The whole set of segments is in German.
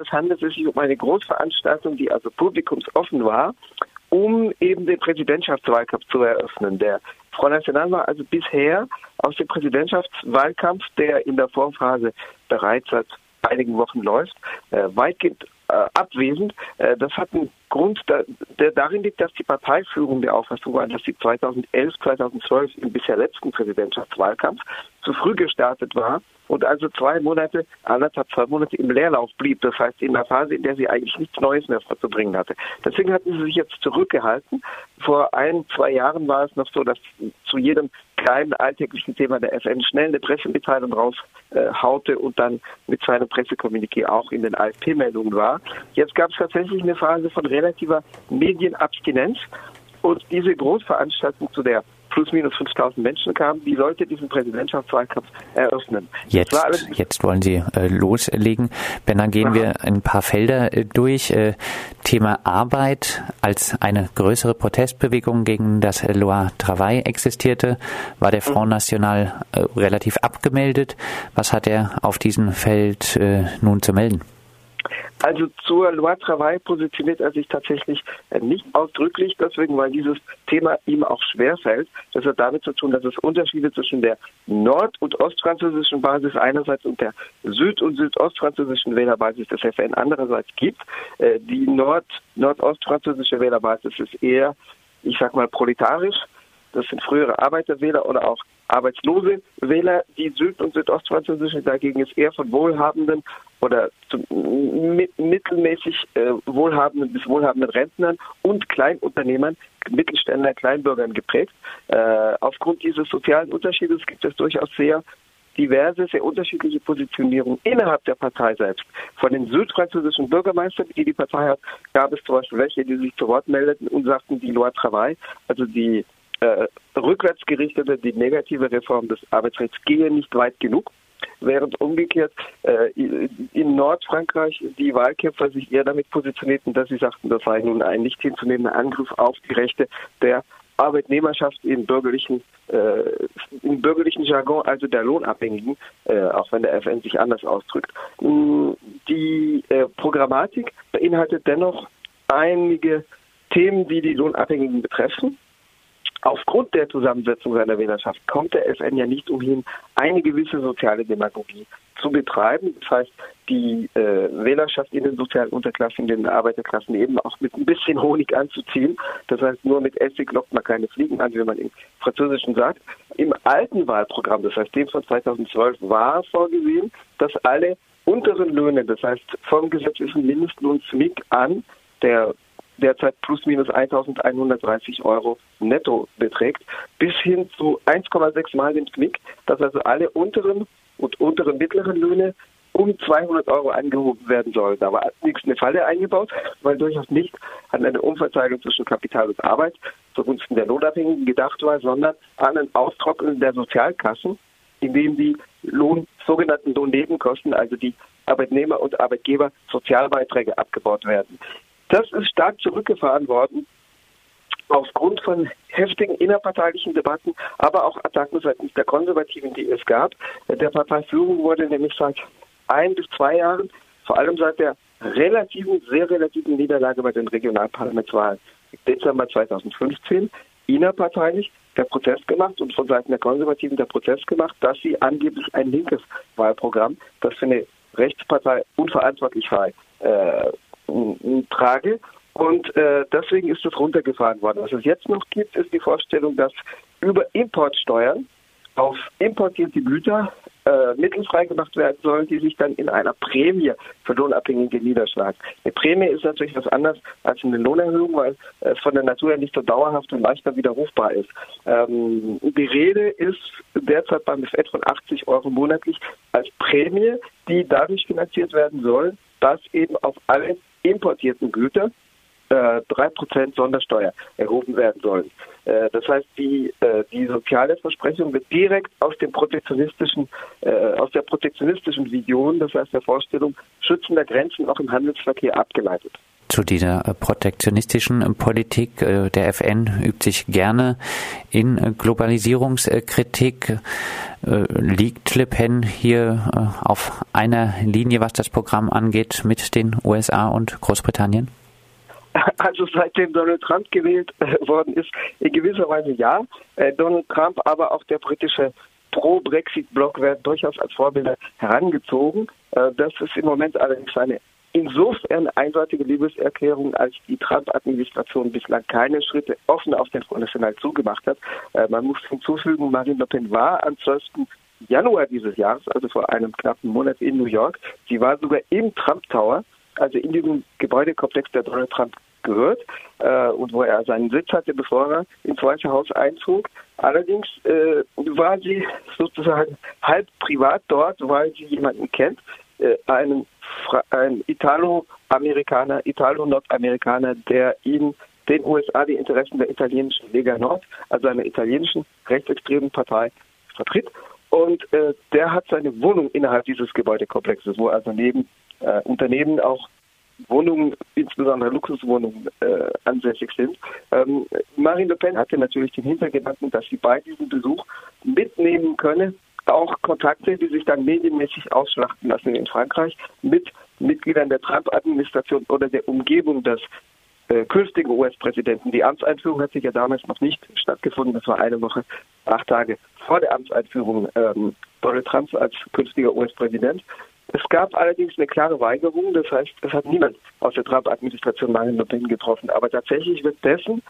Es handelt sich um eine Großveranstaltung, die also publikumsoffen war, um eben den Präsidentschaftswahlkampf zu eröffnen. Der Front National war also bisher aus dem Präsidentschaftswahlkampf, der in der Vorphase bereits seit einigen Wochen läuft, äh, weitgehend äh, abwesend. Äh, das hat einen Grund, der darin liegt, dass die Parteiführung der Auffassung war, dass sie 2011, 2012 im bisher letzten Präsidentschaftswahlkampf zu früh gestartet war und also zwei Monate, anderthalb, zwei Monate im Leerlauf blieb. Das heißt, in der Phase, in der sie eigentlich nichts Neues mehr vorzubringen hatte. Deswegen hatten sie sich jetzt zurückgehalten. Vor ein, zwei Jahren war es noch so, dass zu jedem kleinen alltäglichen Thema der FN schnell eine Pressemitteilung raushaute äh, und dann mit seinem Pressekommuniqué auch in den AFP-Meldungen war. Jetzt gab es tatsächlich eine Phase von relativer Medienabstinenz und diese Großveranstaltung, zu der plus minus 5000 Menschen kamen, die sollte diesen Präsidentschaftswahlkampf eröffnen. Jetzt, jetzt wollen Sie äh, loslegen. Ben, dann gehen Aha. wir ein paar Felder äh, durch. Äh, Thema Arbeit als eine größere Protestbewegung gegen das Loi Travail existierte, war der Front mhm. National äh, relativ abgemeldet. Was hat er auf diesem Feld äh, nun zu melden? Also zur Loi Travail positioniert er sich tatsächlich äh, nicht ausdrücklich, deswegen, weil dieses Thema ihm auch schwerfällt. Das hat damit zu tun, dass es Unterschiede zwischen der nord- und ostfranzösischen Basis einerseits und der süd- und südostfranzösischen Wählerbasis des FN andererseits gibt. Äh, die nord- nordostfranzösische Wählerbasis ist eher, ich sag mal, proletarisch. Das sind frühere Arbeiterwähler oder auch arbeitslose Wähler. Die süd- und südostfranzösische dagegen ist eher von wohlhabenden oder mittelmäßig äh, wohlhabenden bis wohlhabenden Rentnern und Kleinunternehmern, Mittelständler, Kleinbürgern geprägt. Äh, aufgrund dieses sozialen Unterschiedes gibt es durchaus sehr diverse, sehr unterschiedliche Positionierungen innerhalb der Partei selbst. Von den südfranzösischen Bürgermeistern, die die Partei hat, gab es zum Beispiel welche, die sich zu Wort meldeten und sagten, die Loi Travail, also die äh, rückwärtsgerichtete, die negative Reform des Arbeitsrechts gehe nicht weit genug. Während umgekehrt äh, in Nordfrankreich die Wahlkämpfer sich eher damit positionierten, dass sie sagten, das sei nun ein nicht hinzunehmender Angriff auf die Rechte der Arbeitnehmerschaft im bürgerlichen, äh, im bürgerlichen Jargon, also der Lohnabhängigen, äh, auch wenn der FN sich anders ausdrückt. Mm, die äh, Programmatik beinhaltet dennoch einige Themen, die die Lohnabhängigen betreffen. Aufgrund der Zusammensetzung seiner Wählerschaft kommt der FN ja nicht umhin, eine gewisse soziale Demagogie zu betreiben. Das heißt, die äh, Wählerschaft in den sozialen Unterklassen, in den Arbeiterklassen eben auch mit ein bisschen Honig anzuziehen. Das heißt, nur mit Essig lockt man keine Fliegen an, wie man im Französischen sagt. Im alten Wahlprogramm, das heißt dem von 2012, war vorgesehen, dass alle unteren Löhne, das heißt vom gesetzlichen Mindestlohn SMIC an, der derzeit plus minus 1130 Euro netto beträgt, bis hin zu 1,6 Mal dem Knick, dass also alle unteren und unteren mittleren Löhne um 200 Euro angehoben werden sollen. Da war nichts eine Falle eingebaut, weil durchaus nicht an eine Umverteilung zwischen Kapital und Arbeit zugunsten der Lohnabhängigen gedacht war, sondern an ein Austrocknen der Sozialkassen, indem die Lohn, sogenannten Lohnnebenkosten, also die Arbeitnehmer und Arbeitgeber Sozialbeiträge abgebaut werden. Das ist stark zurückgefahren worden aufgrund von heftigen innerparteilichen Debatten, aber auch Attacken seitens der Konservativen, die es gab. Der Parteiführung wurde nämlich seit ein bis zwei Jahren, vor allem seit der relativen, sehr relativen Niederlage bei den Regionalparlamentswahlen im Dezember 2015, innerparteilich der Prozess gemacht und von Seiten der Konservativen der Prozess gemacht, dass sie angeblich ein linkes Wahlprogramm, das für eine Rechtspartei unverantwortlich war, äh, trage. Und äh, deswegen ist das runtergefahren worden. Was es jetzt noch gibt, ist die Vorstellung, dass über Importsteuern auf importierte Güter äh, Mittel freigemacht werden sollen, die sich dann in einer Prämie für Lohnabhängige niederschlagen. Eine Prämie ist natürlich was anderes als eine Lohnerhöhung, weil es von der Natur her nicht so dauerhaft und leichter widerrufbar ist. Ähm, die Rede ist derzeit beim FED von 80 Euro monatlich als Prämie, die dadurch finanziert werden soll, dass eben auf alle importierten Güter äh, drei Prozent Sondersteuer erhoben werden sollen. Äh, das heißt, die, äh, die soziale Versprechung wird direkt aus dem protektionistischen, aus der protektionistischen Vision, das heißt der Vorstellung schützender Grenzen auch im Handelsverkehr abgeleitet. Zu dieser protektionistischen Politik. Der FN übt sich gerne in Globalisierungskritik. Liegt Le Pen hier auf einer Linie, was das Programm angeht, mit den USA und Großbritannien? Also seitdem Donald Trump gewählt worden ist, in gewisser Weise ja. Donald Trump, aber auch der britische Pro-Brexit-Block werden durchaus als Vorbilder herangezogen. Äh, das ist im Moment allerdings eine insofern einseitige Liebeserklärung, als die Trump-Administration bislang keine Schritte offen auf den Front National zugemacht hat. Äh, man muss hinzufügen, Marine Le Pen war am 12. Januar dieses Jahres, also vor einem knappen Monat in New York. Sie war sogar im Trump Tower, also in diesem Gebäudekomplex, der Donald Trump gehört äh, und wo er seinen Sitz hatte, bevor er ins Weiße Haus einzog. Allerdings äh, war sie sozusagen halb privat dort, weil sie jemanden kennt, einen, einen Italo-Amerikaner, Italo-Nordamerikaner, der in den USA die Interessen der italienischen Lega Nord, also einer italienischen rechtsextremen Partei, vertritt. Und äh, der hat seine Wohnung innerhalb dieses Gebäudekomplexes, wo also neben äh, Unternehmen auch Wohnungen, insbesondere Luxuswohnungen, äh, ansässig sind. Ähm, Marine Le Pen hatte natürlich den Hintergedanken, dass sie bei diesem Besuch mitnehmen könne, auch Kontakte, die sich dann medienmäßig ausschlachten lassen in Frankreich, mit Mitgliedern der Trump-Administration oder der Umgebung des äh, künftigen US-Präsidenten. Die Amtseinführung hat sich ja damals noch nicht stattgefunden. Das war eine Woche, acht Tage vor der Amtseinführung ähm, Donald Trumps als künftiger US-Präsident. Es gab allerdings eine klare Weigerung, das heißt, es hat niemand aus der Trump-Administration Marine Le Pen getroffen. Aber tatsächlich wird dessen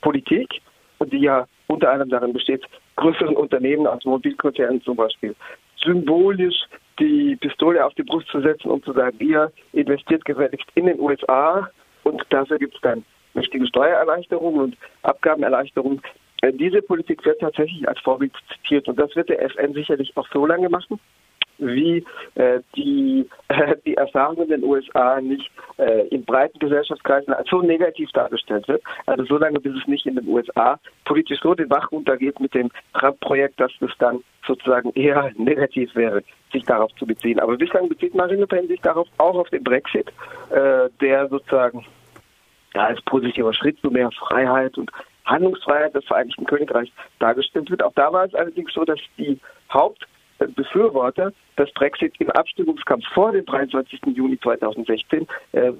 Politik, die ja unter anderem darin besteht, größeren Unternehmen, Automobilkonzernen zum Beispiel, symbolisch die Pistole auf die Brust zu setzen und zu sagen, ihr investiert gefälligst in den USA und dafür gibt es dann wichtige Steuererleichterungen und Abgabenerleichterungen. Äh, diese Politik wird tatsächlich als Vorbild zitiert und das wird der FN sicherlich auch so lange machen, wie äh, die, äh, die Erfahrung in den USA nicht äh, in breiten Gesellschaftskreisen so negativ dargestellt wird. Also solange bis es nicht in den USA politisch so den Bach runtergeht mit dem Trump-Projekt, dass es dann sozusagen eher negativ wäre, sich darauf zu beziehen. Aber bislang bezieht Marine Le Pen sich darauf auch auf den Brexit, äh, der sozusagen ja, als positiver Schritt zu mehr Freiheit und Handlungsfreiheit des Vereinigten Königreichs dargestellt wird. Auch da war es allerdings so, dass die Haupt Befürworter des Brexit im Abstimmungskampf vor dem 23. Juni 2016 äh,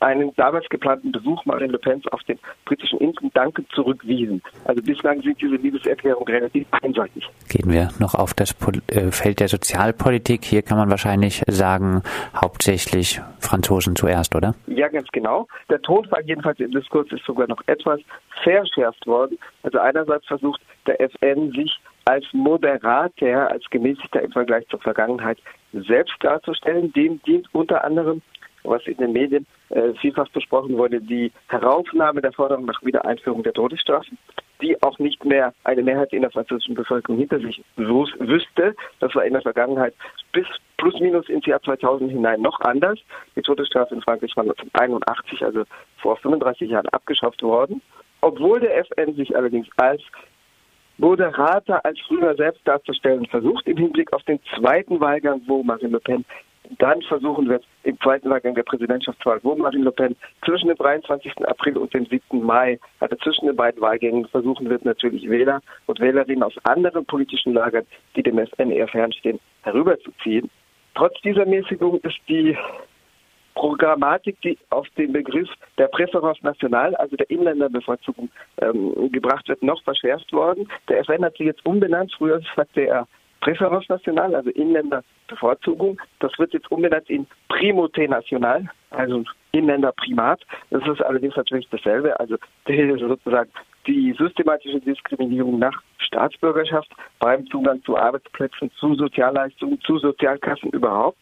einen damals geplanten Besuch Marine Le Pen auf den britischen Inseln dankend zurückwiesen. Also bislang sind diese Liebeserklärungen relativ einseitig. Gehen wir noch auf das äh, Feld der Sozialpolitik. Hier kann man wahrscheinlich sagen, hauptsächlich Franzosen zuerst, oder? Ja, ganz genau. Der Tonfall jedenfalls im Diskurs ist sogar noch etwas verschärft worden. Also einerseits versucht der FN sich als Moderater, als gemäßigter im Vergleich zur Vergangenheit selbst darzustellen. Dem dient unter anderem, was in den Medien äh, vielfach besprochen wurde, die Heraufnahme der Forderung nach Wiedereinführung der Todesstrafe, die auch nicht mehr eine Mehrheit in der französischen Bevölkerung hinter sich wüsste. Das war in der Vergangenheit bis plus minus ins Jahr 2000 hinein noch anders. Die Todesstrafe in Frankreich war 1981, also vor 35 Jahren, abgeschafft worden. Obwohl der FN sich allerdings als moderater als früher selbst darzustellen versucht, im Hinblick auf den zweiten Wahlgang, wo Marine Le Pen dann versuchen wird, im zweiten Wahlgang der Präsidentschaftswahl, wo Marine Le Pen zwischen dem 23. April und dem 7. Mai, also zwischen den beiden Wahlgängen, versuchen wird, natürlich Wähler und Wählerinnen aus anderen politischen Lagern, die dem FN eher fernstehen, herüberzuziehen. Trotz dieser Mäßigung ist die Programmatik, die auf den Begriff der Präference national, also der Inländerbevorzugung, ähm, gebracht wird, noch verschärft worden. Der FN hat sie jetzt umbenannt. Früher sagte er Präference national, also Inländerbevorzugung. Das wird jetzt umbenannt in Primauté national, also Inländerprimat. Das ist allerdings natürlich dasselbe, also sozusagen die systematische Diskriminierung nach Staatsbürgerschaft beim Zugang zu Arbeitsplätzen, zu Sozialleistungen, zu Sozialkassen überhaupt.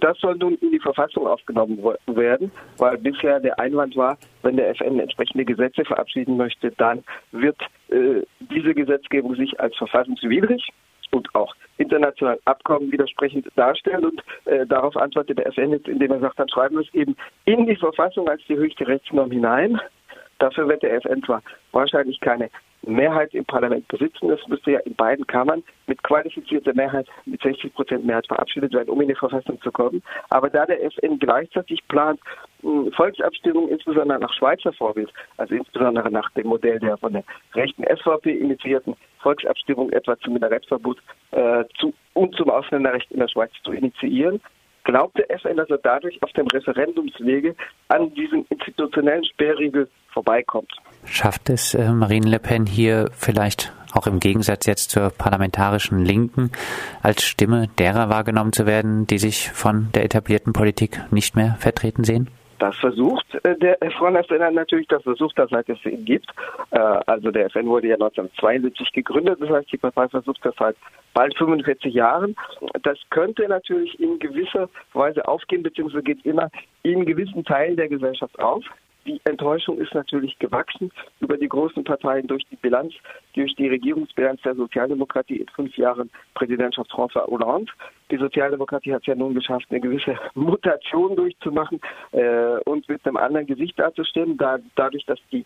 Das soll nun in die Verfassung aufgenommen werden, weil bisher der Einwand war, wenn der FN entsprechende Gesetze verabschieden möchte, dann wird äh, diese Gesetzgebung sich als verfassungswidrig und auch internationalen Abkommen widersprechend darstellen. Und äh, darauf antwortet der FN jetzt, indem er sagt, dann schreiben wir es eben in die Verfassung als die höchste Rechtsnorm hinein. Dafür wird der FN zwar wahrscheinlich keine Mehrheit im Parlament besitzen. Das müsste ja in beiden Kammern mit qualifizierter Mehrheit, mit 60 Prozent Mehrheit verabschiedet werden, um in die Verfassung zu kommen. Aber da der FN gleichzeitig plant, Volksabstimmungen, insbesondere nach Schweizer Vorbild, also insbesondere nach dem Modell der von der rechten SVP initiierten Volksabstimmung etwa zum Minarettverbot äh, zu, und zum Ausländerrecht in der Schweiz zu initiieren, glaubte FN, dass er dadurch auf dem Referendumswege an diesem institutionellen Sperrriegel vorbeikommt. Schafft es äh, Marine Le Pen hier vielleicht auch im Gegensatz jetzt zur parlamentarischen Linken als Stimme derer wahrgenommen zu werden, die sich von der etablierten Politik nicht mehr vertreten sehen? Das versucht äh, der Front National natürlich, das versucht er, seit es ihn gibt. Äh, also der FN wurde ja 1972 gegründet, das heißt, die Partei versucht das seit bald 45 Jahren. Das könnte natürlich in gewisser Weise aufgehen, beziehungsweise geht immer in gewissen Teilen der Gesellschaft auf. Die Enttäuschung ist natürlich gewachsen über die großen Parteien durch die Bilanz, durch die Regierungsbilanz der Sozialdemokratie in fünf Jahren Präsidentschaft François Hollande. Die Sozialdemokratie hat es ja nun geschafft, eine gewisse Mutation durchzumachen äh, und mit einem anderen Gesicht dazustehen, da, dadurch, dass die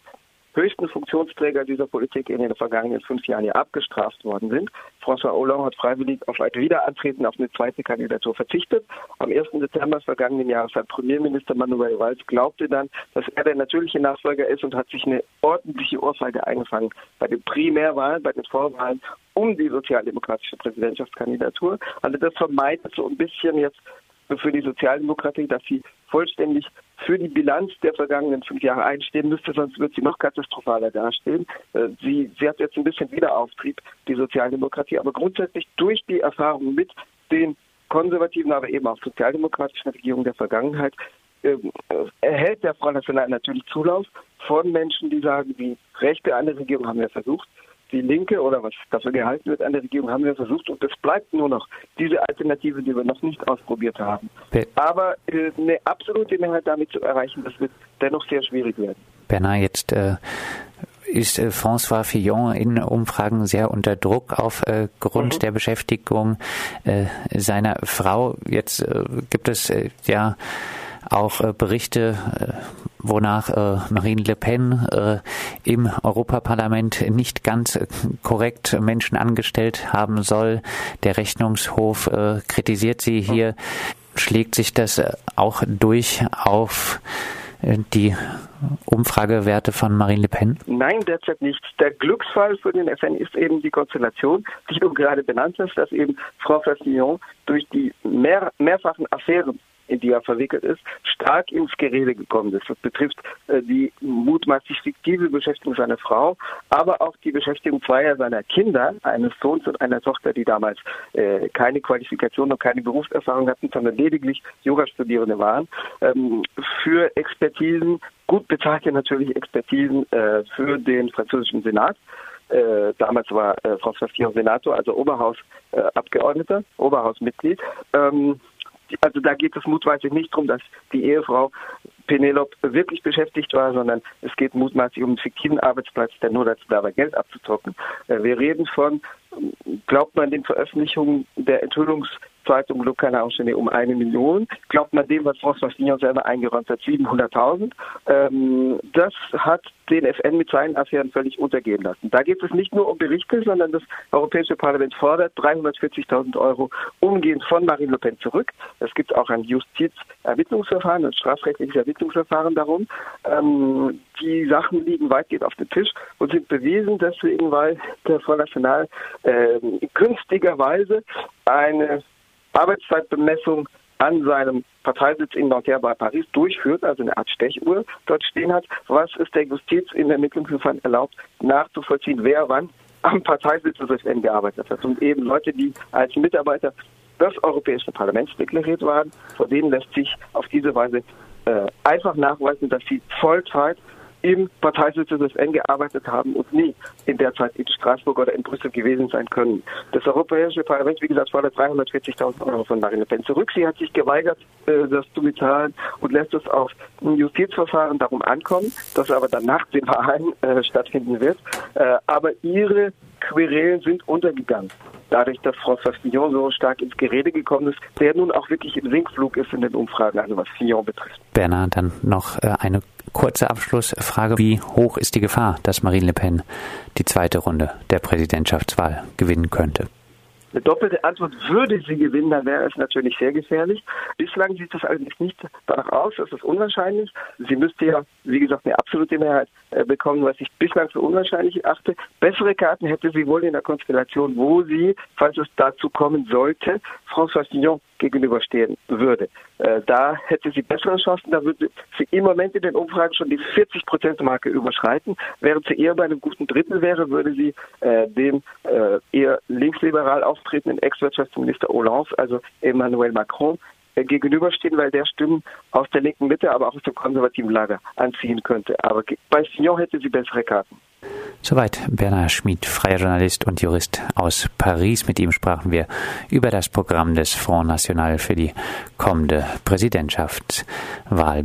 höchsten Funktionsträger dieser Politik in den vergangenen fünf Jahren ja abgestraft worden sind. François Hollande hat freiwillig auf ein Wiederantreten auf eine zweite Kandidatur verzichtet. Am 1. Dezember vergangenen Jahres hat Premierminister Manuel Valls glaubte dann, dass er der natürliche Nachfolger ist und hat sich eine ordentliche Ohrfeige eingefangen bei den Primärwahlen, bei den Vorwahlen um die sozialdemokratische Präsidentschaftskandidatur. Also das vermeidet so ein bisschen jetzt für die Sozialdemokratie, dass sie vollständig für die Bilanz der vergangenen fünf Jahre einstehen müsste, sonst wird sie noch katastrophaler dastehen. Äh, sie, sie hat jetzt ein bisschen Wiederauftrieb, die Sozialdemokratie, aber grundsätzlich durch die Erfahrung mit den konservativen, aber eben auch sozialdemokratischen Regierungen der Vergangenheit ähm, erhält der Front National natürlich Zulauf von Menschen, die sagen, die Rechte an Regierung haben wir versucht, die Linke oder was dafür gehalten wird an der Regierung, haben wir versucht und es bleibt nur noch diese Alternative, die wir noch nicht ausprobiert haben. Be Aber äh, eine absolute Mehrheit damit zu erreichen, das wird dennoch sehr schwierig werden. Bernard, jetzt äh, ist äh, François Fillon in Umfragen sehr unter Druck aufgrund mhm. der Beschäftigung äh, seiner Frau. Jetzt äh, gibt es äh, ja auch äh, Berichte, äh, wonach äh, Marine Le Pen im Europaparlament nicht ganz korrekt Menschen angestellt haben soll. Der Rechnungshof kritisiert sie hier. Schlägt sich das auch durch auf die Umfragewerte von Marine Le Pen? Nein, derzeit nicht. Der Glücksfall für den FN ist eben die Konstellation, die du gerade benannt hast, dass eben Frau Fastillon durch die mehr, mehrfachen Affären in die er verwickelt ist, stark ins Gerede gekommen ist. Das betrifft äh, die mutmaßlich fiktive Beschäftigung seiner Frau, aber auch die Beschäftigung zweier seiner Kinder, eines Sohns und einer Tochter, die damals äh, keine Qualifikation und keine Berufserfahrung hatten, sondern lediglich Jurastudierende waren, ähm, für Expertisen, gut bezahlte natürlich Expertisen äh, für den französischen Senat. Äh, damals war äh, François Fillon Senator, also Oberhausabgeordneter, äh, Oberhausmitglied. Ähm, also da geht es mutmaßlich nicht darum, dass die Ehefrau Penelope wirklich beschäftigt war, sondern es geht mutmaßlich um einen fiktiven Arbeitsplatz, der nur dazu da war, Geld abzuzocken. Äh, wir reden von, glaubt man den Veröffentlichungen der Enthüllungs Zeitung Le Canard um eine Million. Glaubt man dem, was François Fillon selber eingeräumt hat, 700.000. Ähm, das hat den FN mit seinen Affären völlig untergehen lassen. Da geht es nicht nur um Berichte, sondern das Europäische Parlament fordert 340.000 Euro umgehend von Marine Le Pen zurück. Es gibt auch ein Justizermittlungsverfahren, ein strafrechtliches Ermittlungsverfahren darum. Ähm, die Sachen liegen weitgehend auf dem Tisch und sind bewiesen, deswegen, weil der Front National äh, günstigerweise eine Arbeitszeitbemessung an seinem Parteisitz in Nanterre bei Paris durchführt, also eine Art Stechuhr dort stehen hat, was es der Justiz in Ermittlungsverfahren erlaubt, nachzuvollziehen, wer wann am Parteisitz des FN gearbeitet hat. Und eben Leute, die als Mitarbeiter des Europäischen Parlaments deklariert waren, vor denen lässt sich auf diese Weise äh, einfach nachweisen, dass sie Vollzeit im Parteisitz des FN gearbeitet haben und nie in der Zeit in Straßburg oder in Brüssel gewesen sein können. Das Europäische Parlament, wie gesagt, fordert 340.000 Euro von Marine Le Pen zurück. Sie hat sich geweigert, äh, das zu bezahlen und lässt es auf ein Justizverfahren darum ankommen, das aber dann nach den Wahlen äh, stattfinden wird. Äh, aber ihre Querelen sind untergegangen dadurch, dass François Fillon so stark ins Gerede gekommen ist, der nun auch wirklich im Sinkflug ist in den Umfragen, also was Fillon betrifft. Bernhard, dann noch äh, eine kurze Abschlussfrage. Wie hoch ist die Gefahr, dass Marine Le Pen die zweite Runde der Präsidentschaftswahl gewinnen könnte? Eine doppelte Antwort würde sie gewinnen, dann wäre es natürlich sehr gefährlich. Bislang sieht es allerdings nicht danach aus, es ist unwahrscheinlich. Sie müsste ja, wie gesagt, eine absolute Mehrheit äh, bekommen, was ich bislang für unwahrscheinlich achte. Bessere Karten hätte sie wohl in der Konstellation, wo sie, falls es dazu kommen sollte, François Fillon gegenüberstehen würde. Äh, da hätte sie bessere Chancen, da würde sie im Moment in den Umfragen schon die 40-Prozent-Marke überschreiten. Während sie eher bei einem guten Drittel wäre, würde sie äh, dem äh, eher linksliberal auftretenden Ex-Wirtschaftsminister Hollande, also Emmanuel Macron, gegenüberstehen, weil der Stimmen aus der linken Mitte, aber auch aus dem konservativen Lager anziehen könnte. Aber bei Fillon hätte sie bessere Karten. Soweit Bernhard Schmid, freier Journalist und Jurist aus Paris. Mit ihm sprachen wir über das Programm des Front National für die kommende Präsidentschaftswahl.